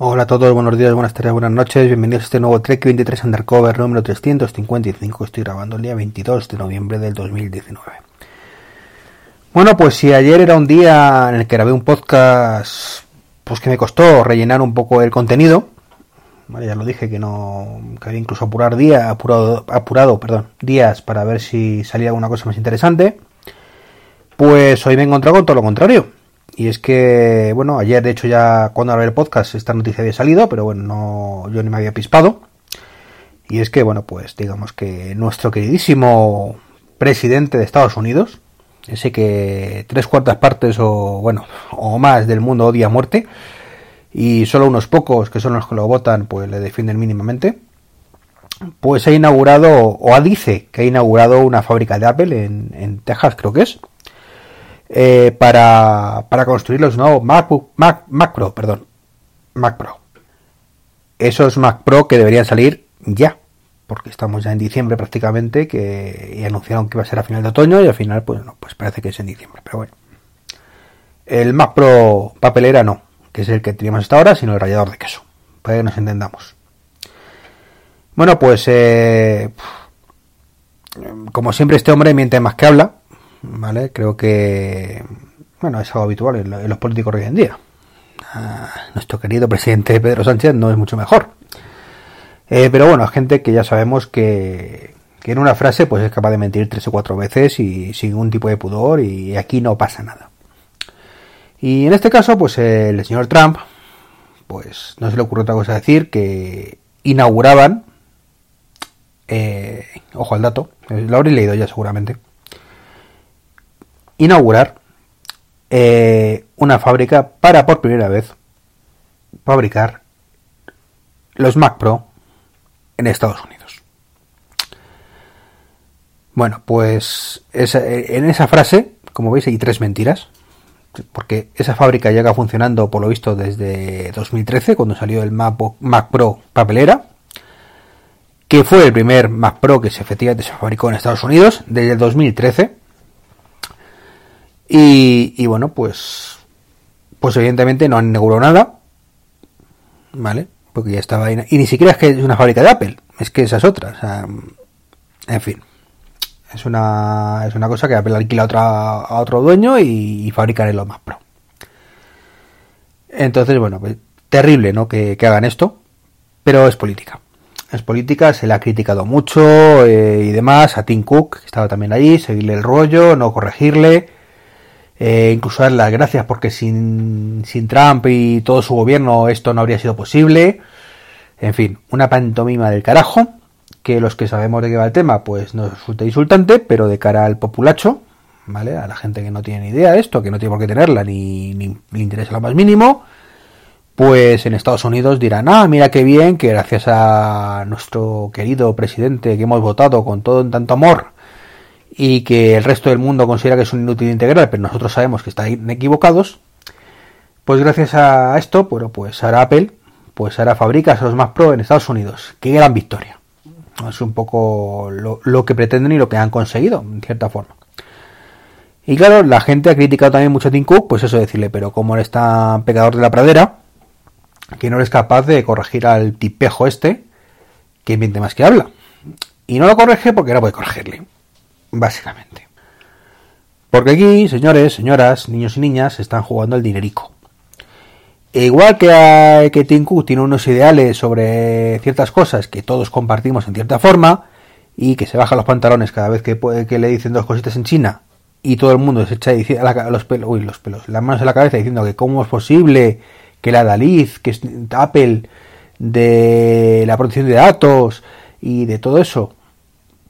Hola a todos, buenos días, buenas tardes, buenas noches, bienvenidos a este nuevo Trek 23 Undercover número 355 que estoy grabando el día 22 de noviembre del 2019. Bueno, pues si ayer era un día en el que grabé un podcast pues que me costó rellenar un poco el contenido, ya lo dije que no que había incluso apurar día, apurado, apurado, perdón, días para ver si salía alguna cosa más interesante, pues hoy me he encontrado con todo lo contrario y es que, bueno, ayer de hecho ya cuando grabé el podcast esta noticia había salido, pero bueno, no, yo ni me había pispado. Y es que, bueno, pues digamos que nuestro queridísimo presidente de Estados Unidos, ese que tres cuartas partes o, bueno, o más del mundo odia a muerte, y solo unos pocos, que son los que lo votan, pues le defienden mínimamente, pues ha inaugurado, o dice que ha inaugurado una fábrica de Apple en, en Texas, creo que es, eh, para, para, construir los nuevos MacBook, Mac, Mac Pro, perdón, Mac Pro. Esos Mac Pro que deberían salir ya, porque estamos ya en diciembre prácticamente, que y anunciaron que iba a ser a final de otoño y al final, pues no, pues parece que es en diciembre, pero bueno. El Mac Pro papelera no, que es el que teníamos hasta ahora, sino el rallador de queso, para que nos entendamos. Bueno, pues eh, como siempre este hombre miente más que habla, ¿vale? Creo que, bueno, es algo habitual en, los políticos hoy en día. Ah, nuestro querido presidente Pedro Sánchez no es mucho mejor. Eh, pero bueno, hay gente que ya sabemos que, en una frase pues es capaz de mentir tres o cuatro veces y sin ningún tipo de pudor y aquí no pasa nada. Y en este caso, pues el señor Trump, pues no se le ocurre otra cosa decir que inauguraban, eh, ojo al dato, lo habréis leído ya seguramente, inaugurar eh, una fábrica para por primera vez fabricar los Mac Pro en Estados Unidos. Bueno, pues en esa frase, como veis, hay tres mentiras. Porque esa fábrica llega funcionando, por lo visto, desde 2013, cuando salió el Mac, Pro papelera. Que fue el primer Mac Pro que efectivamente se fabricó en Estados Unidos desde el 2013 y, bueno, pues, pues evidentemente no han inaugurado nada, ¿vale? Porque ya estaba ahí. Y ni siquiera es que es una fábrica de Apple, es que esa es otra. O sea, en fin. Es una, es una cosa que Apple alquila a, otra, a otro dueño y, fabrican los más pro. Entonces, bueno, pues, terrible, ¿no? Que, hagan esto, pero es política. Es política, se le ha criticado mucho eh, y demás a Tim Cook, que estaba también allí, seguirle el rollo, no corregirle eh, incluso dar las gracias porque sin, sin Trump y todo su gobierno esto no habría sido posible. En fin, una pantomima del carajo, que los que sabemos de qué va el tema, pues nos resulta insultante, pero de cara al populacho, ¿vale? A la gente que no tiene ni idea de esto, que no tiene por qué tenerla, ni, ni, ni lo más mínimo, pues en Estados Unidos dirán, ah, mira qué bien, que gracias a nuestro querido presidente que hemos votado con todo en tanto amor, y que el resto del mundo considera que es un inútil integral, pero nosotros sabemos que están equivocados, pues gracias a esto, bueno, pues ahora Apple, pues ahora fabrica los más Pro en Estados Unidos. Qué gran victoria. Es un poco lo, que pretenden y lo que han conseguido, en cierta forma. Y claro, la gente ha criticado también mucho a Tim Cook, pues eso decirle, pero como eres tan pecador de la pradera, que no eres capaz de corregir al tipejo este, que miente más que habla. Y no lo corrige porque no puede corregirle básicamente. Porque aquí, señores, señoras, niños y niñas, están jugando al dinerico. E igual que, hay, que Tim tiene unos ideales sobre ciertas cosas que todos compartimos en cierta forma, y que se baja los pantalones cada vez que, que le dicen dos cositas en China, y todo el mundo se echa los pelos, uy, los pelos, las manos en la cabeza diciendo que cómo es posible que la Daliz, que es Apple, de la protección de datos y de todo eso,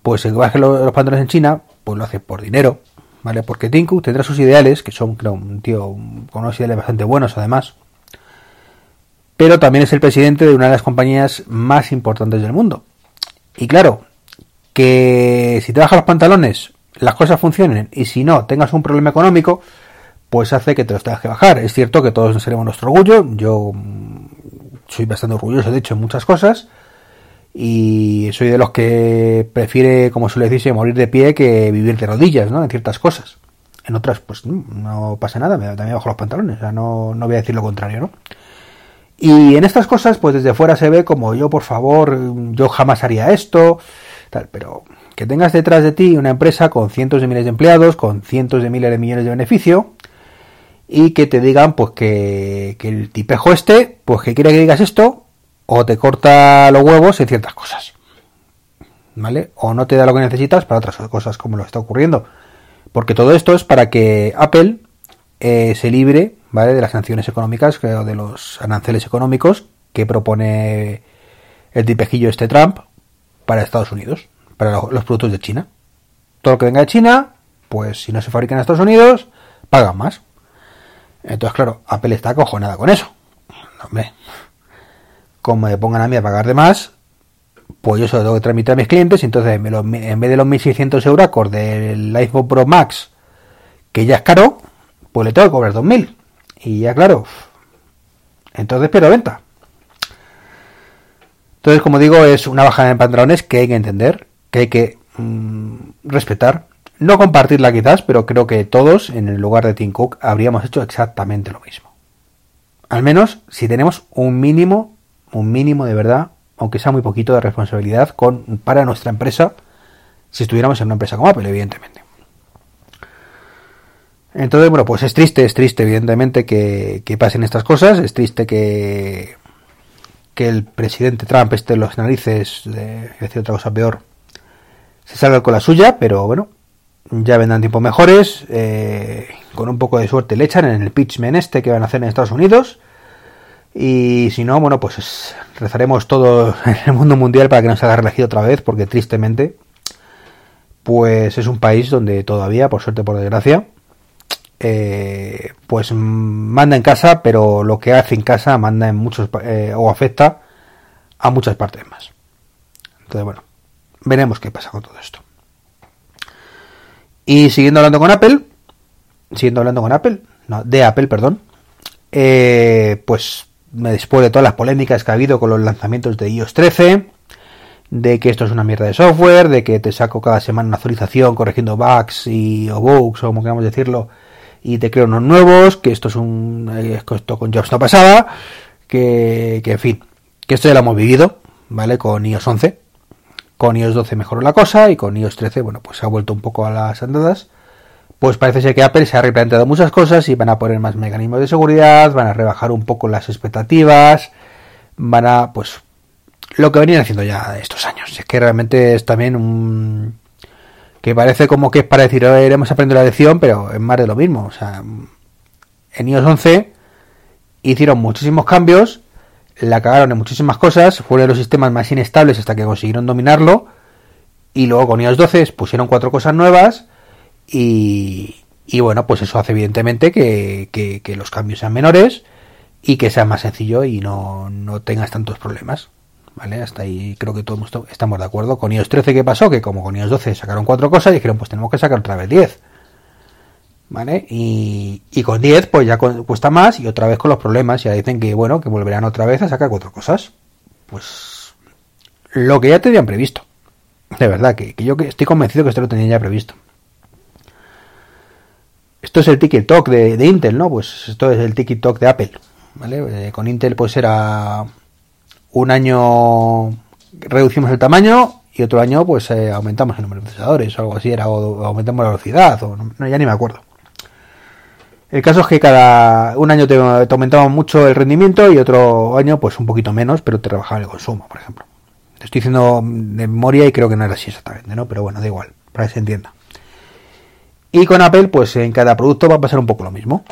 pues se baje los, pantalones en China, pues lo hace por dinero, ¿vale? Porque Tim tendrá sus ideales, que son, creo, un tío con unos ideales bastante buenos además, pero también es el presidente de una de las compañías más importantes del mundo. Y claro, que si te bajas los pantalones, las cosas funcionen, y si no, tengas un problema económico, pues hace que te los tengas que bajar. Es cierto que todos nos seremos nuestro orgullo, yo mm, soy bastante orgulloso, de hecho, en muchas cosas, y soy de los que prefiere, como suele decirse, morir de pie que vivir de rodillas, ¿no? En ciertas cosas. En otras, pues no pasa nada, me también bajo los pantalones, o sea, no, no voy a decir lo contrario, ¿no? Y en estas cosas, pues desde fuera se ve como yo, por favor, yo jamás haría esto, tal, pero que tengas detrás de ti una empresa con cientos de miles de empleados, con cientos de miles de millones de beneficio, y que te digan, pues que, que el tipejo este, pues que quiere que digas esto, o te corta los huevos en ciertas cosas. ¿Vale? O no te da lo que necesitas para otras cosas, como lo está ocurriendo. Porque todo esto es para que Apple eh, se libre ¿vale? de las sanciones económicas o de los aranceles económicos que propone el tipejillo este Trump para Estados Unidos, para los productos de China. Todo lo que venga de China, pues si no se fabrica en Estados Unidos, pagan más. Entonces, claro, Apple está acojonada con eso. Hombre, como me pongan a mí a pagar de más, pues yo se lo tengo que tramitar a mis clientes entonces en vez de los 1.600 euros del iPhone Pro Max, que ya es caro, pues le tengo que cobrar 2.000. Y ya claro, entonces pero venta. Entonces, como digo, es una bajada de pantalones que hay que entender, que hay que mm, respetar. No compartirla quizás, pero creo que todos, en el lugar de Tim Cook, habríamos hecho exactamente lo mismo. Al menos si tenemos un mínimo, un mínimo de verdad, aunque sea muy poquito de responsabilidad para nuestra empresa, si estuviéramos en una empresa como Apple, evidentemente. Entonces, bueno, pues es triste, es triste, evidentemente, que, pasen estas cosas, es triste que, que el presidente Trump esté en los narices, de decir otra cosa peor, se salga con la suya, pero bueno, ya vendrán tiempos mejores, eh, con un poco de suerte le echan en el pitchman este que van a hacer en Estados Unidos, y si no, bueno, pues rezaremos todo en el mundo mundial para que no se haga reelegido otra vez, porque tristemente, pues es un país donde todavía, por suerte, por desgracia, eh, pues manda en casa, pero lo que hace en casa manda en muchos eh, o afecta a muchas partes más. Entonces, bueno, veremos qué pasa con todo esto. Y siguiendo hablando con Apple, siguiendo hablando con Apple, no, de Apple, perdón, eh, pues después de todas las polémicas que ha habido con los lanzamientos de iOS 13, de que esto es una mierda de software, de que te saco cada semana una actualización corrigiendo bugs y o bugs, o como queramos decirlo, y te creo unos nuevos, que esto es un eh, esto con Jobs no pasaba, que, que en fin, que esto ya lo hemos vivido, ¿vale? Con iOS 11. Con iOS 12 mejoró la cosa y con iOS 13, bueno, pues se ha vuelto un poco a las andadas. Pues parece ser que Apple se ha replanteado muchas cosas y van a poner más mecanismos de seguridad, van a rebajar un poco las expectativas, van a, pues, lo que venían haciendo ya estos años. Es que realmente es también un, que parece como que es para decir, hemos aprendido la lección, pero es más de lo mismo. O sea, en iOS 11 hicieron muchísimos cambios, la cagaron en muchísimas cosas, fueron de los sistemas más inestables hasta que consiguieron dominarlo, y luego con iOS 12 pusieron cuatro cosas nuevas, y, bueno, pues eso hace evidentemente que, que, los cambios sean menores y que sea más sencillo y no, no tengas tantos problemas. ¿vale? Hasta ahí creo que todos estamos de acuerdo. Con iOS 13, ¿qué pasó? Que como con iOS 12 sacaron cuatro cosas y dijeron, pues tenemos que sacar otra vez 10. ¿Vale? Y, y con 10, pues ya cuesta más y otra vez con los problemas. Ya dicen que, bueno, que volverán otra vez a sacar cuatro cosas. Pues lo que ya tenían previsto. De verdad, que, que yo estoy convencido que esto lo tenían ya previsto. Esto es el TikTok de, de Intel, ¿no? Pues esto es el TikTok de Apple. ¿Vale? Eh, con Intel pues era un año reducimos el tamaño y otro año pues eh, aumentamos el número de procesadores o algo así, era o, aumentamos la velocidad, o no, ya ni me acuerdo. El caso es que cada un año te, aumentamos mucho el rendimiento y otro año pues un poquito menos, pero te rebajaba el consumo, por ejemplo. Te estoy diciendo de memoria y creo que no era así exactamente, ¿no? Pero bueno, da igual, para que se entienda. Y con Apple, pues en cada producto va a pasar un poco lo mismo.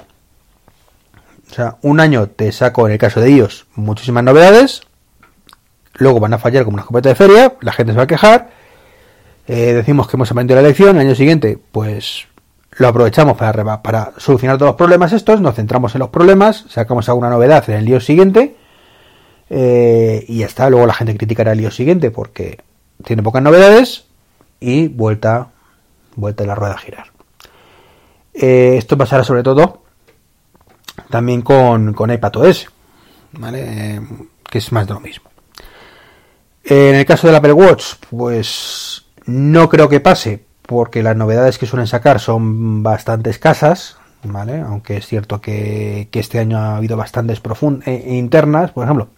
O sea, un año te saco, en el caso de ellos, muchísimas novedades, luego van a fallar como una escopeta de feria, la gente se va a quejar, eh, decimos que hemos aprendido la lección, el año siguiente pues lo aprovechamos para, para solucionar todos los problemas estos, nos centramos en los problemas, sacamos alguna novedad en el lío siguiente eh, y ya está, luego la gente criticará el lío siguiente porque tiene pocas novedades y vuelta, vuelta la rueda a girar. Eh, esto pasará sobre todo también con, con iPadOS, ¿vale? que es más de lo mismo. En el caso del Apple Watch, pues no creo que pase, porque las novedades que suelen sacar son bastante escasas, ¿vale? Aunque es cierto que, este año ha habido bastantes profundas internas, por ejemplo.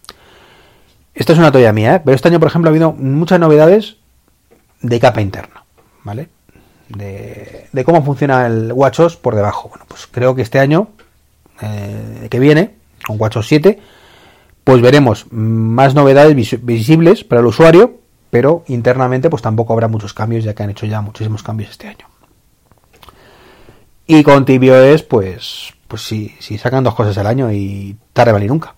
Esta es una toalla mía, ¿eh? pero este año, por ejemplo, ha habido muchas novedades de capa interna, ¿vale? De, cómo funciona el WatchOS por debajo. Bueno, pues creo que este año eh, que viene, con WatchOS 7, pues veremos más novedades visibles para el usuario, pero internamente pues tampoco habrá muchos cambios, ya que han hecho ya muchísimos cambios este año. Y con TVOS, pues, pues sí, sí sacan dos cosas al año y tarde vale nunca.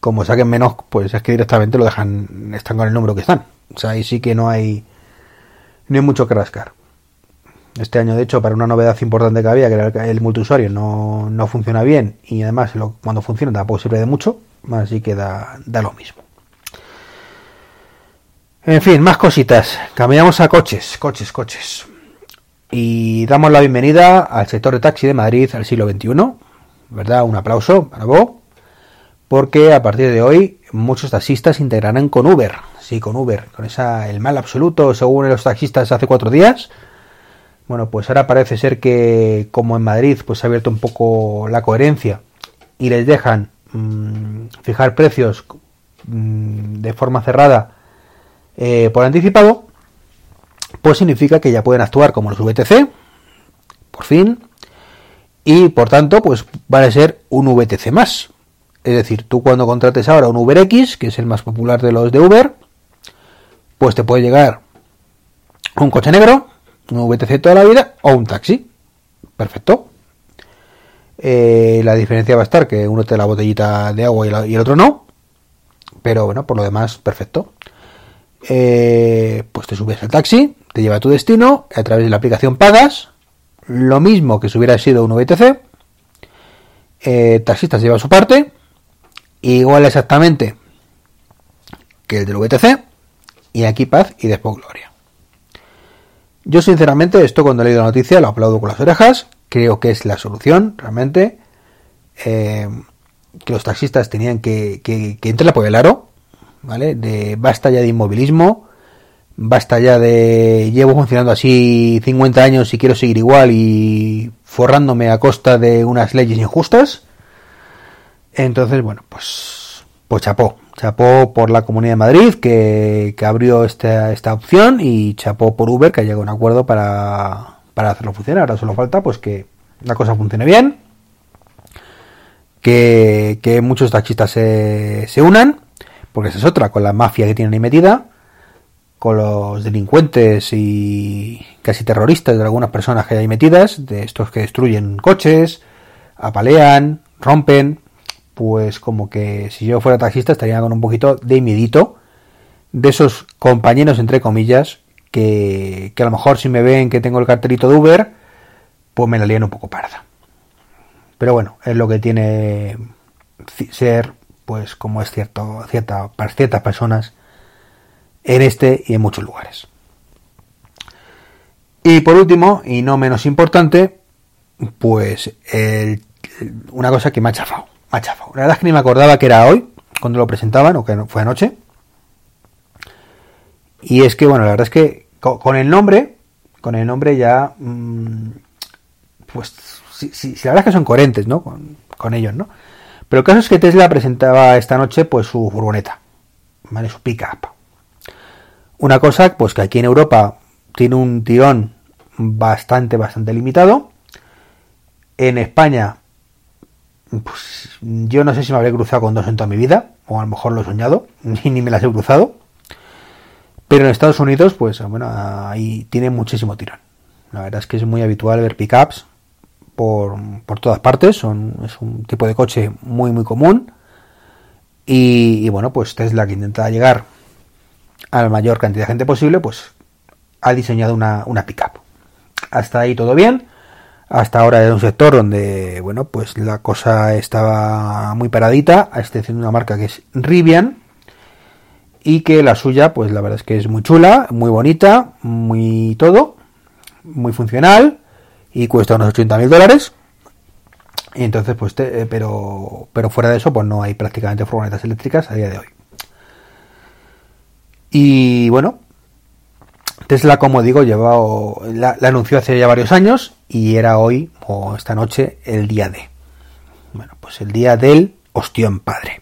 Como saquen menos, pues es que directamente lo dejan, están con el número que están. O sea, ahí sí que no hay, no hay mucho que rascar. Este año, de hecho, para una novedad importante que había, que era el multiusuario, no, no funciona bien y además cuando funciona tampoco sirve de mucho, así que da, da lo mismo. En fin, más cositas. Cambiamos a coches, coches, coches y damos la bienvenida al sector de taxi de Madrid al siglo XXI, ¿verdad? Un aplauso para vos, porque a partir de hoy muchos taxistas integrarán con Uber, sí, con Uber, con esa el mal absoluto según los taxistas hace cuatro días. Bueno, pues ahora parece ser que como en Madrid pues se ha abierto un poco la coherencia y les dejan mm, fijar precios mm, de forma cerrada eh, por anticipado, pues significa que ya pueden actuar como los VTC, por fin, y por tanto, pues van a ser un VTC más. Es decir, tú cuando contrates ahora un UberX, que es el más popular de los de Uber, pues te puede llegar un coche negro, un VTC toda la vida, o un taxi. Perfecto. Eh, la diferencia va a estar que uno te la botellita de agua y, el otro no. Pero bueno, por lo demás, perfecto. Eh, pues te subes al taxi, te lleva a tu destino, a través de la aplicación pagas, lo mismo que si hubiera sido un VTC, eh, taxista lleva su parte, igual exactamente que el del VTC, y aquí paz y después gloria. Yo sinceramente esto cuando he leído la noticia lo aplaudo con las orejas, creo que es la solución realmente, eh, que los taxistas tenían que, que, que entrar por el aro, ¿vale? De basta ya de inmovilismo, basta ya de llevo funcionando así 50 años y quiero seguir igual y forrándome a costa de unas leyes injustas. Entonces, bueno, pues, pues chapó. Chapó por la Comunidad de Madrid que, que abrió esta, esta opción y chapó por Uber que ha llegado a un acuerdo para, para hacerlo funcionar. Ahora solo falta pues que la cosa funcione bien, que, que muchos taxistas se, se unan, porque esa es otra, con la mafia que tienen ahí metida con los delincuentes y casi terroristas de algunas personas que hay metidas, de estos que destruyen coches, apalean, rompen, pues como que si yo fuera taxista estaría con un poquito de miedito de esos compañeros entre comillas que, que a lo mejor si me ven que tengo el cartelito de Uber, pues me la lían un poco parda. Pero bueno, es lo que tiene ser, pues como es cierto, cierta, para ciertas personas, en este y en muchos lugares. Y por último, y no menos importante, pues una cosa que me ha chafado. Me ha chafado. La verdad es que ni me acordaba que era hoy, cuando lo presentaban, o que fue anoche. Y es que, bueno, la verdad es que con, el nombre, con el nombre ya, mm, pues, si, la verdad es que son coherentes, ¿no? Con, con, ellos, ¿no? Pero el caso es que Tesla presentaba esta noche, pues, su furgoneta, ¿vale? Su pick-up. Una cosa, pues que aquí en Europa tiene un tirón bastante, bastante limitado. En España, pues yo no sé si me habré cruzado con dos en toda mi vida, o a lo mejor lo he soñado, ni, me las he cruzado. Pero en Estados Unidos, pues bueno, ahí tiene muchísimo tirón. La verdad es que es muy habitual ver pickups por, por todas partes. Son, es un tipo de coche muy, muy común. Y, y bueno, pues Tesla que intenta llegar a la mayor cantidad de gente posible, pues ha diseñado una, una pickup. Hasta ahí todo bien. Hasta ahora era un sector donde, bueno, pues la cosa estaba muy paradita, a excepción de una marca que es Rivian, y que la suya, pues la verdad es que es muy chula, muy bonita, muy todo, muy funcional, y cuesta unos 80 mil dólares. Y entonces, pues, eh, pero, pero fuera de eso, pues no hay prácticamente furgonetas eléctricas a día de hoy. Y bueno, Tesla, como digo, llevado, la, anunció hace ya varios años y era hoy o esta noche el día de. Bueno, pues el día del ostión padre.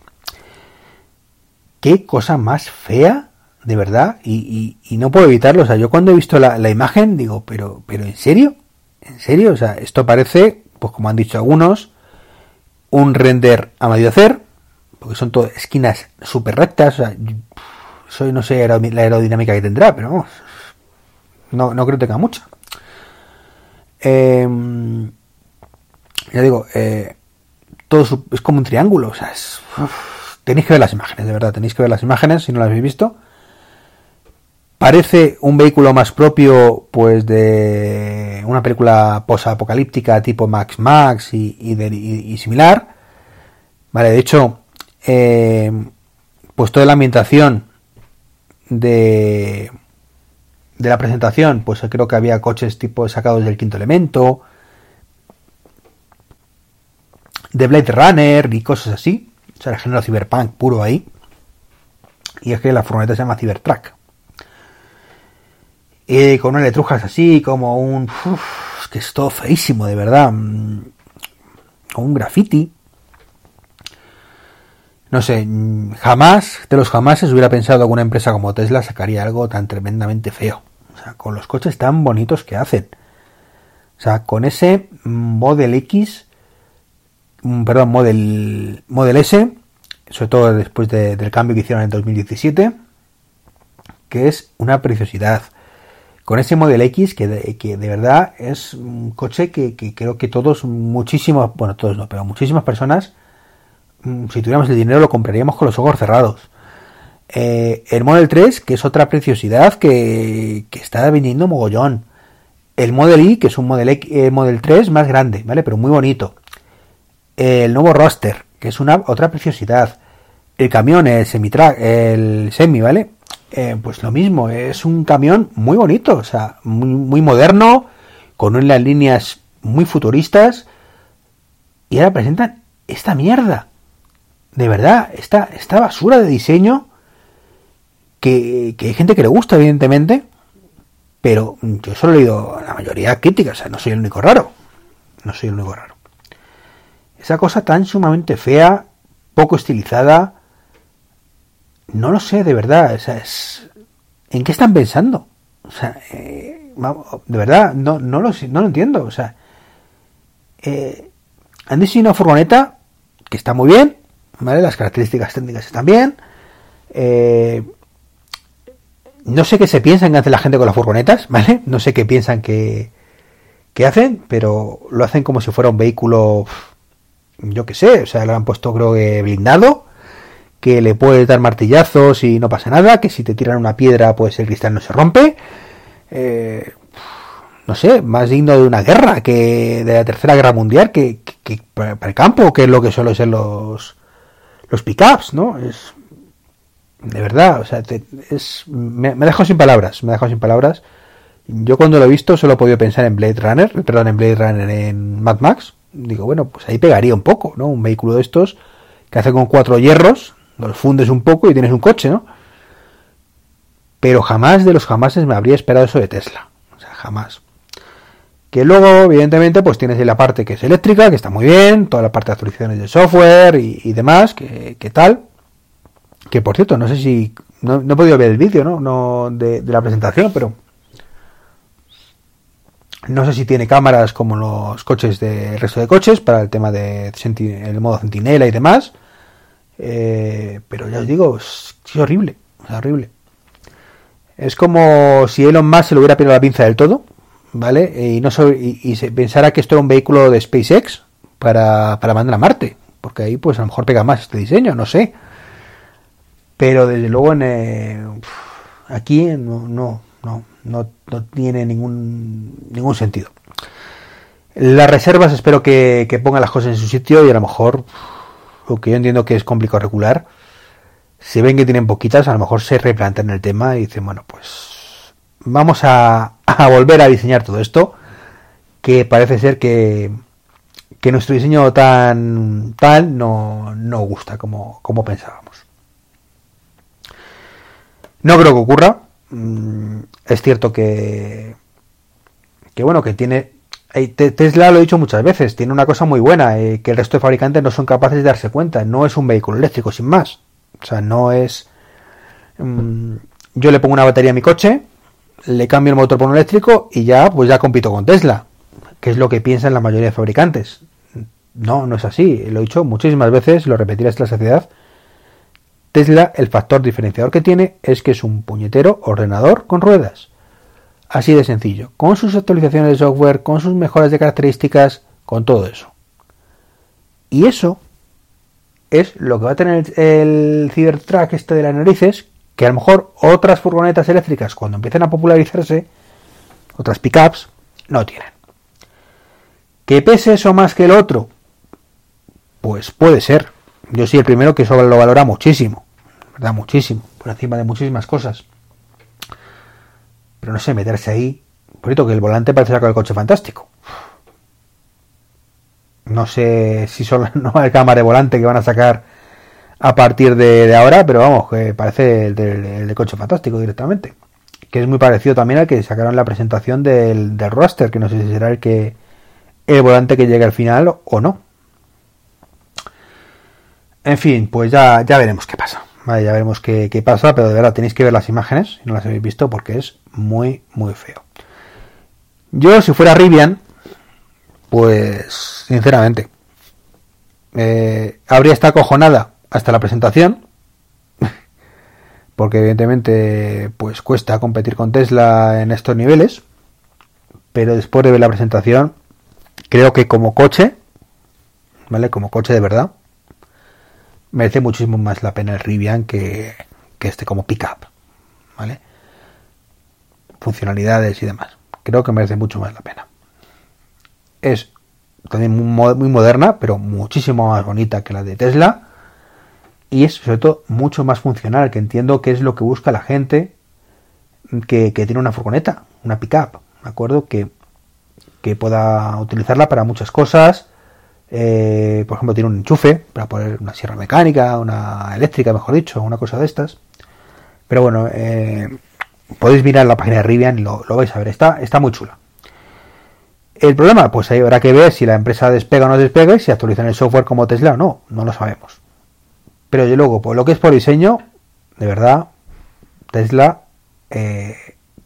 Qué cosa más fea, de verdad, y, no puedo evitarlo. O sea, yo cuando he visto la, la, imagen digo, pero, pero ¿en serio? ¿En serio? O sea, esto parece, pues como han dicho algunos, un render a medio hacer, porque son todas esquinas súper rectas. O sea, soy, no sé la aerodinámica que tendrá, pero vamos, no, no creo que tenga mucha. Em, ya digo, eh, todo es como un triángulo, o sea, tenéis que ver las imágenes, de verdad, tenéis que ver las imágenes si no las habéis visto. Parece un vehículo más propio, pues, de una película posapocalíptica tipo Max Max y, similar. Vale, de hecho, eh, pues toda la ambientación de, de la presentación, pues creo que había coches tipo sacados del quinto elemento, de Blade Runner y cosas así. O sea, el género cyberpunk puro ahí. Y es que la furgoneta se llama Cybertruck. Y con unas letrujas así, como un... Uf, que es todo feísimo, de verdad. Mm, con un graffiti. No sé, mm, jamás, de los jamás hubiera pensado que una empresa como Tesla sacaría algo tan tremendamente feo. Con los coches tan bonitos que hacen. O sea, con ese Model X, mm, perdón, Model, Model S, sobre todo después del cambio que hicieron en 2017, que es una preciosidad. Con ese Model X, que de, que de verdad es un coche que, creo que todos, muchísimos, bueno, todos no, pero muchísimas personas, mm, si tuviéramos el dinero, lo compraríamos con los ojos cerrados. Eh, el Model 3, que es otra preciosidad que, está viniendo mogollón. El Model I, que es un Model, eh, Model 3 más grande, ¿vale? Pero muy bonito. El nuevo Roster, que es una otra preciosidad. El camión, el semi el semi, ¿vale? Eh, pues lo mismo, es un camión muy bonito, o sea, muy, muy moderno, con unas líneas muy futuristas. Y ahora presentan esta mierda. De verdad, esta, esta basura de diseño que, hay gente que le gusta, evidentemente, pero yo solo he leído la mayoría críticas, o sea, no soy el único raro. No soy el único raro. Esa cosa tan sumamente fea, poco estilizada, no lo sé, de verdad. O sea, es, ¿En qué están pensando? O sea, eh, de verdad, no, no, lo, no lo entiendo. O sea, eh, han diseñado una furgoneta que está muy bien, ¿vale? Las características técnicas están bien. Eh, no sé qué se piensan que hace la gente con las furgonetas, ¿vale? No sé qué piensan que, que hacen, pero lo hacen como si fuera un vehículo, yo qué sé, o sea, lo han puesto creo que blindado, que le puede dar martillazos y no pasa nada, que si te tiran una piedra pues el cristal no se rompe. Eh, no sé, más digno de una guerra que de la tercera guerra mundial que, para el campo, que es lo que suelen ser los los pickups, ¿no? Es de verdad, o sea, es, me, me dejado sin palabras, me ha dejado sin palabras. Yo cuando lo he visto solo he podido pensar en Blade Runner, perdón, en Blade Runner en Mad Max. Digo, bueno, pues ahí pegaría un poco, ¿no? Un vehículo de estos que hace con cuatro hierros, los fundes un poco y tienes un coche, ¿no? Pero jamás de los jamases me habría esperado eso de Tesla. O sea, jamás. Que luego, evidentemente, pues tienes la parte que es eléctrica, que está muy bien, toda la parte de actualizaciones de software y, demás, que, que tal. Que por cierto, no sé si. No, he podido ver el vídeo, ¿no? no de, la presentación, pero. No sé si tiene cámaras como los coches del resto de coches para el tema de el modo centinela y demás. Eh, pero ya os digo, es, horrible. Es horrible. Es como si Elon Musk se lo hubiera pillado la pinza del todo, ¿vale? Y, no y, se pensara que esto era un vehículo de SpaceX para, para mandar a Marte. Porque ahí, pues a lo mejor pega más este diseño, no sé pero desde luego eh, aquí no, no, no, no, tiene ningún, ningún sentido. Las reservas espero que, que pongan las cosas en su sitio y a lo mejor, lo que yo entiendo que es complicado regular, si ven que tienen poquitas, a lo mejor se replantean el tema y dicen, bueno, pues vamos a, a volver a diseñar todo esto, que parece ser que, que nuestro diseño tan tal no, no gusta como, como pensábamos. No creo que ocurra, mm, es cierto que, que bueno, que tiene Tesla lo he dicho muchas veces, tiene una cosa muy buena, eh, que el resto de fabricantes no son capaces de darse cuenta. No es un vehículo eléctrico, sin más. O sea, no es... Mm, yo le pongo una batería a mi coche, le cambio el motor por un eléctrico y ya, pues ya compito con Tesla, que es lo que piensan la mayoría de fabricantes. No, no es así. Lo he dicho muchísimas veces, lo repetiré hasta la saciedad. Tesla, el factor diferenciador que tiene es que es un puñetero ordenador con ruedas. Así de sencillo, con sus actualizaciones de software, con sus mejoras de características, con todo eso. Y eso es lo que va a tener el Cybertruck este de las narices, que a lo mejor otras furgonetas eléctricas, cuando empiecen a popularizarse, otras pickups, no tienen. ¿Que pese eso más que el otro? Pues puede ser. Yo soy el primero que eso lo valora muchísimo, ¿verdad? Muchísimo, por encima de muchísimas cosas. Pero no sé, meterse ahí. Por que el volante parece sacar el coche fantástico. No sé si son las nuevas cámaras de volante que van a sacar a partir de, ahora, pero vamos, que parece el de, coche fantástico directamente. Que es muy parecido también al que sacaron la presentación del, del roster, que no sé si será el que el volante que llegue al final o no. En fin, pues ya, ya veremos qué pasa. Vale, ya veremos qué, pasa, pero de verdad tenéis que ver las imágenes, si no las habéis visto, porque es muy, muy feo. Yo, si fuera Rivian, pues, sinceramente, eh, habría estado acojonada hasta la presentación, porque evidentemente, pues cuesta competir con Tesla en estos niveles, pero después de ver la presentación, creo que como coche, ¿vale? Como coche de verdad, merece muchísimo más la pena el Rivian que, este como pickup, ¿vale? Funcionalidades y demás. Creo que merece mucho más la pena. Es también muy, muy moderna, pero muchísimo más bonita que la de Tesla. Y es sobre todo mucho más funcional, que entiendo que es lo que busca la gente que, que tiene una furgoneta, una pickup. ¿De acuerdo? Que, que pueda utilizarla para muchas cosas, eh, por ejemplo, tiene un enchufe para poner una sierra mecánica, una eléctrica, mejor dicho, una cosa de estas. Pero bueno, eh, podéis mirar la página de Rivian y lo, vais a ver. Está, está muy chula. El problema, pues ahí habrá que ver si la empresa despega o no despega y si actualizan el software como Tesla o no. No lo sabemos. Pero yo luego, por lo que es por diseño, de verdad, Tesla, eh,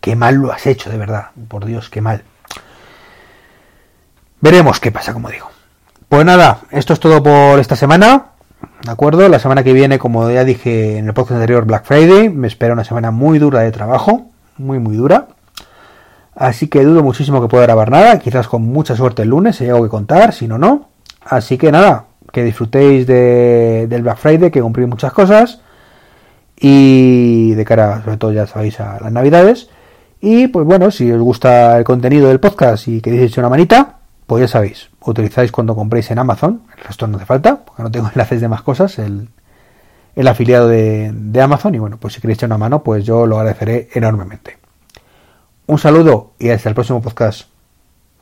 qué mal lo has hecho, de verdad. Por Dios, qué mal. Veremos qué pasa, como digo. Pues nada, esto es todo por esta semana. ¿De acuerdo? La semana que viene, como ya dije en el podcast anterior, Black Friday, me espera una semana muy dura de trabajo, muy, muy dura. Así que dudo muchísimo que pueda grabar nada, quizás con mucha suerte el lunes, si algo que contar, si no, no. Así que nada, que disfrutéis de, del Black Friday, que cumplís muchas cosas. Y de cara, sobre todo, ya sabéis, a las navidades. Y pues bueno, si os gusta el contenido del podcast y queréis una manita, pues ya sabéis, utilizáis cuando compréis en Amazon, el resto no hace falta, porque no tengo enlaces de más cosas, el, el afiliado de, de, Amazon, y bueno, pues si queréis echar una mano, pues yo lo agradeceré enormemente. Un saludo y hasta el próximo podcast.